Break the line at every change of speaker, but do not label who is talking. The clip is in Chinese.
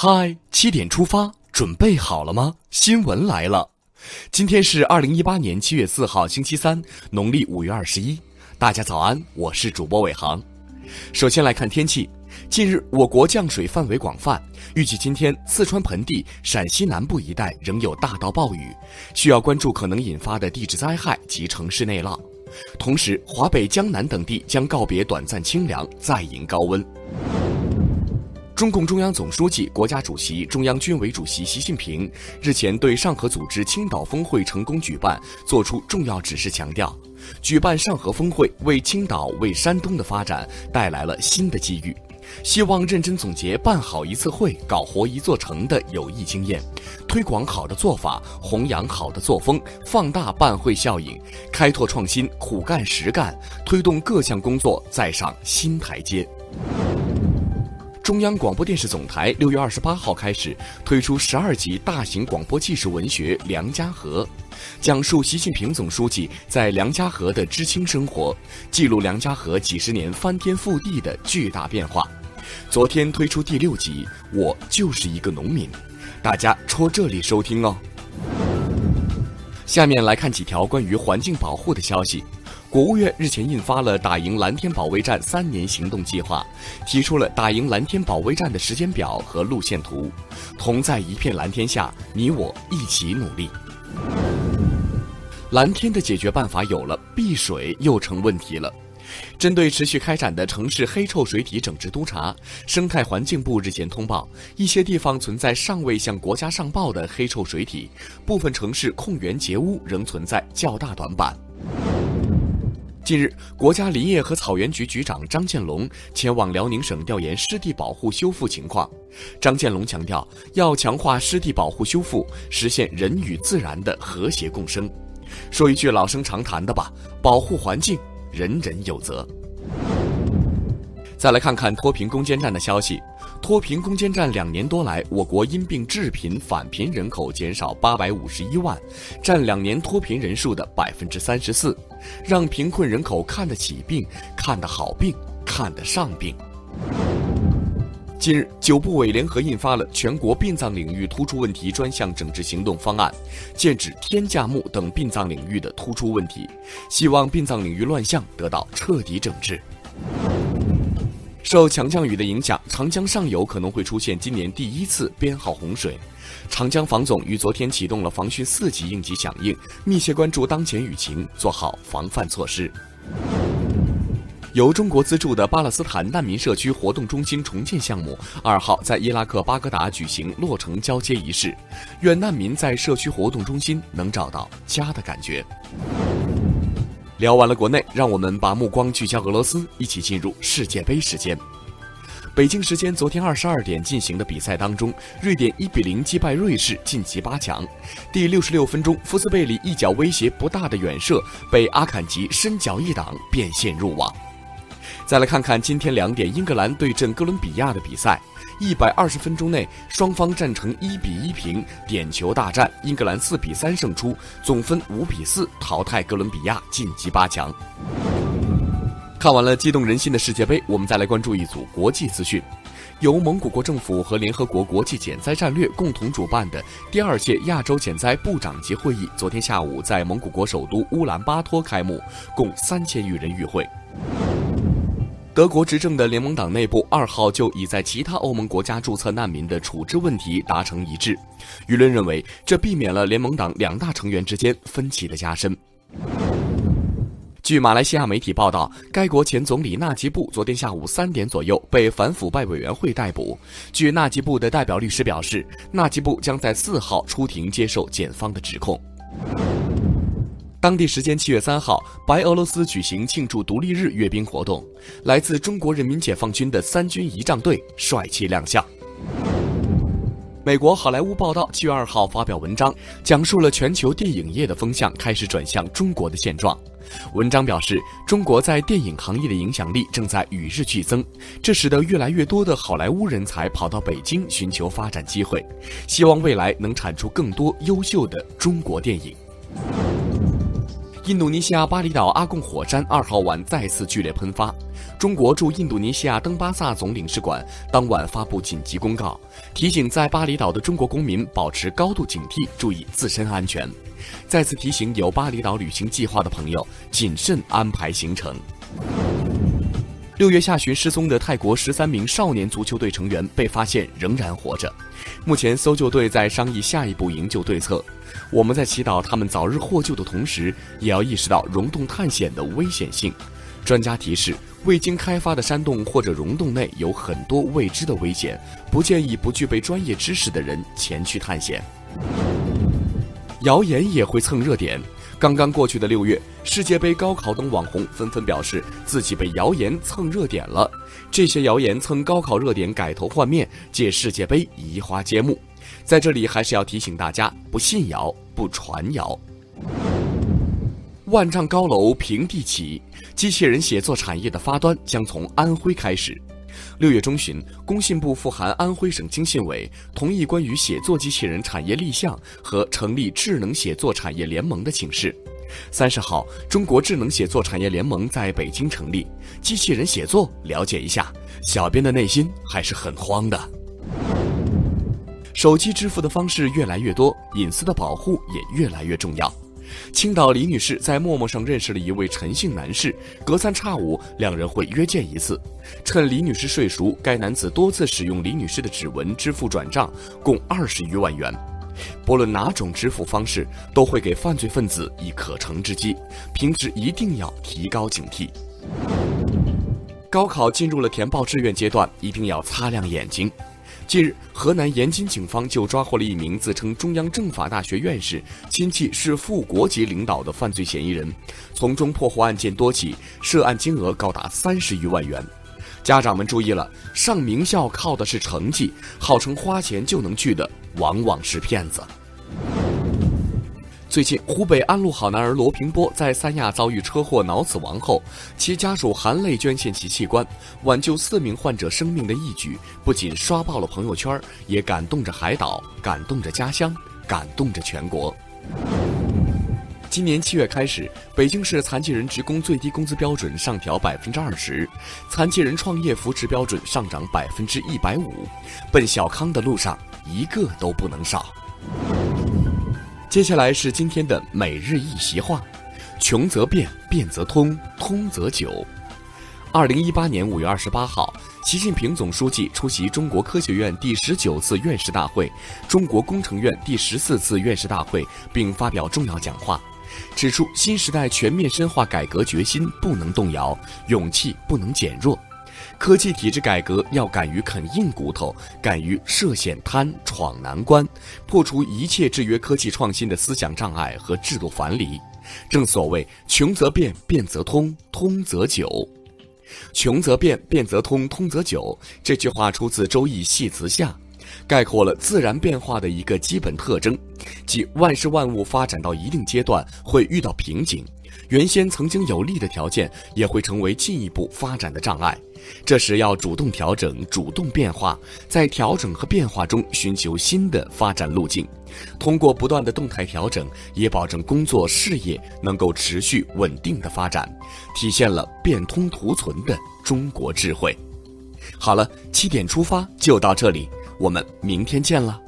嗨，七点出发，准备好了吗？新闻来了，今天是二零一八年七月四号，星期三，农历五月二十一。大家早安，我是主播伟航。首先来看天气，近日我国降水范围广泛，预计今天四川盆地、陕西南部一带仍有大到暴雨，需要关注可能引发的地质灾害及城市内涝。同时，华北、江南等地将告别短暂清凉，再迎高温。中共中央总书记、国家主席、中央军委主席习近平日前对上合组织青岛峰会成功举办作出重要指示，强调，举办上合峰会为青岛、为山东的发展带来了新的机遇。希望认真总结办好一次会、搞活一座城的有益经验，推广好的做法，弘扬好的作风，放大办会效应，开拓创新，苦干实干，推动各项工作再上新台阶。中央广播电视总台六月二十八号开始推出十二集大型广播纪实文学《梁家河》，讲述习近平总书记在梁家河的知青生活，记录梁家河几十年翻天覆地的巨大变化。昨天推出第六集《我就是一个农民》，大家戳这里收听哦。下面来看几条关于环境保护的消息。国务院日前印发了打赢蓝天保卫战三年行动计划，提出了打赢蓝天保卫战的时间表和路线图。同在一片蓝天下，你我一起努力。蓝天的解决办法有了，碧水又成问题了。针对持续开展的城市黑臭水体整治督查，生态环境部日前通报，一些地方存在尚未向国家上报的黑臭水体，部分城市控源截污仍存在较大短板。近日，国家林业和草原局局长张建龙前往辽宁省调研湿地保护修复情况。张建龙强调，要强化湿地保护修复，实现人与自然的和谐共生。说一句老生常谈的吧，保护环境，人人有责。再来看看脱贫攻坚战的消息。脱贫攻坚战两年多来，我国因病致贫返贫人口减少八百五十一万，占两年脱贫人数的百分之三十四，让贫困人口看得起病、看得好病、看得上病。近日，九部委联合印发了《全国殡葬领域突出问题专项整治行动方案》，剑指天价墓等殡葬领域的突出问题，希望殡葬领域乱象得到彻底整治。受强降雨的影响，长江上游可能会出现今年第一次编号洪水。长江防总于昨天启动了防汛四级应急响应，密切关注当前雨情，做好防范措施。由中国资助的巴勒斯坦难民社区活动中心重建项目二号在伊拉克巴格达举行落成交接仪式，愿难民在社区活动中心能找到家的感觉。聊完了国内，让我们把目光聚焦俄罗斯，一起进入世界杯时间。北京时间昨天二十二点进行的比赛当中，瑞典一比零击败瑞士晋级八强。第六十六分钟，福斯贝里一脚威胁不大的远射被阿坎吉伸脚一挡，变线入网。再来看看今天两点英格兰对阵哥伦比亚的比赛。一百二十分钟内，双方战成一比一平，点球大战，英格兰四比三胜出，总分五比四淘汰哥伦比亚晋级八强。看完了激动人心的世界杯，我们再来关注一组国际资讯。由蒙古国政府和联合国国际减灾战略共同主办的第二届亚洲减灾部长级会议，昨天下午在蒙古国首都乌兰巴托开幕，共三千余人与会。德国执政的联盟党内部二号就已在其他欧盟国家注册难民的处置问题达成一致，舆论认为这避免了联盟党两大成员之间分歧的加深。据马来西亚媒体报道，该国前总理纳吉布昨天下午三点左右被反腐败委员会逮捕。据纳吉布的代表律师表示，纳吉布将在四号出庭接受检方的指控。当地时间七月三号，白俄罗斯举行庆祝独立日阅兵活动，来自中国人民解放军的三军仪仗队帅气亮相。美国好莱坞报道七月二号发表文章，讲述了全球电影业的风向开始转向中国的现状。文章表示，中国在电影行业的影响力正在与日俱增，这使得越来越多的好莱坞人才跑到北京寻求发展机会，希望未来能产出更多优秀的中国电影。印度尼西亚巴厘岛阿贡火山二号晚再次剧烈喷发，中国驻印度尼西亚登巴萨总领事馆当晚发布紧急公告，提醒在巴厘岛的中国公民保持高度警惕，注意自身安全。再次提醒有巴厘岛旅行计划的朋友谨慎安排行程。六月下旬失踪的泰国十三名少年足球队成员被发现仍然活着，目前搜救队在商议下一步营救对策。我们在祈祷他们早日获救的同时，也要意识到溶洞探险的危险性。专家提示：未经开发的山洞或者溶洞内有很多未知的危险，不建议不具备专业知识的人前去探险。谣言也会蹭热点。刚刚过去的六月，世界杯、高考等网红纷纷表示自己被谣言蹭热点了。这些谣言蹭高考热点改头换面，借世界杯移花接木。在这里还是要提醒大家：不信谣，不传谣。万丈高楼平地起，机器人写作产业的发端将从安徽开始。六月中旬，工信部复函安徽省经信委，同意关于写作机器人产业立项和成立智能写作产业联盟的请示。三十号，中国智能写作产业联盟在北京成立。机器人写作，了解一下。小编的内心还是很慌的。手机支付的方式越来越多，隐私的保护也越来越重要。青岛李女士在陌陌上认识了一位陈姓男士，隔三差五两人会约见一次。趁李女士睡熟，该男子多次使用李女士的指纹支付转账，共二十余万元。不论哪种支付方式，都会给犯罪分子以可乘之机。平时一定要提高警惕。高考进入了填报志愿阶段，一定要擦亮眼睛。近日，河南延津警方就抓获了一名自称中央政法大学院士、亲戚是副国级领导的犯罪嫌疑人，从中破获案件多起，涉案金额高达三十余万元。家长们注意了，上名校靠的是成绩，号称花钱就能去的，往往是骗子。最近，湖北安陆好男儿罗平波在三亚遭遇车祸脑死亡后，其家属含泪捐献其器官，挽救四名患者生命的义举，不仅刷爆了朋友圈，也感动着海岛，感动着家乡，感动着全国。今年七月开始，北京市残疾人职工最低工资标准上调百分之二十，残疾人创业扶持标准上涨百分之一百五，奔小康的路上一个都不能少。接下来是今天的每日一席话：穷则变，变则通，通则久。二零一八年五月二十八号，习近平总书记出席中国科学院第十九次院士大会、中国工程院第十四次院士大会，并发表重要讲话，指出新时代全面深化改革决心不能动摇，勇气不能减弱。科技体制改革要敢于啃硬骨头，敢于涉险滩、闯难关，破除一切制约科技创新的思想障碍和制度樊篱。正所谓“穷则变，变则通，通则久”。穷则变，变则通，通则久。这句话出自《周易·系辞下》，概括了自然变化的一个基本特征，即万事万物发展到一定阶段会遇到瓶颈。原先曾经有利的条件，也会成为进一步发展的障碍。这时要主动调整、主动变化，在调整和变化中寻求新的发展路径。通过不断的动态调整，也保证工作事业能够持续稳定的发展，体现了变通图存的中国智慧。好了，七点出发就到这里，我们明天见了。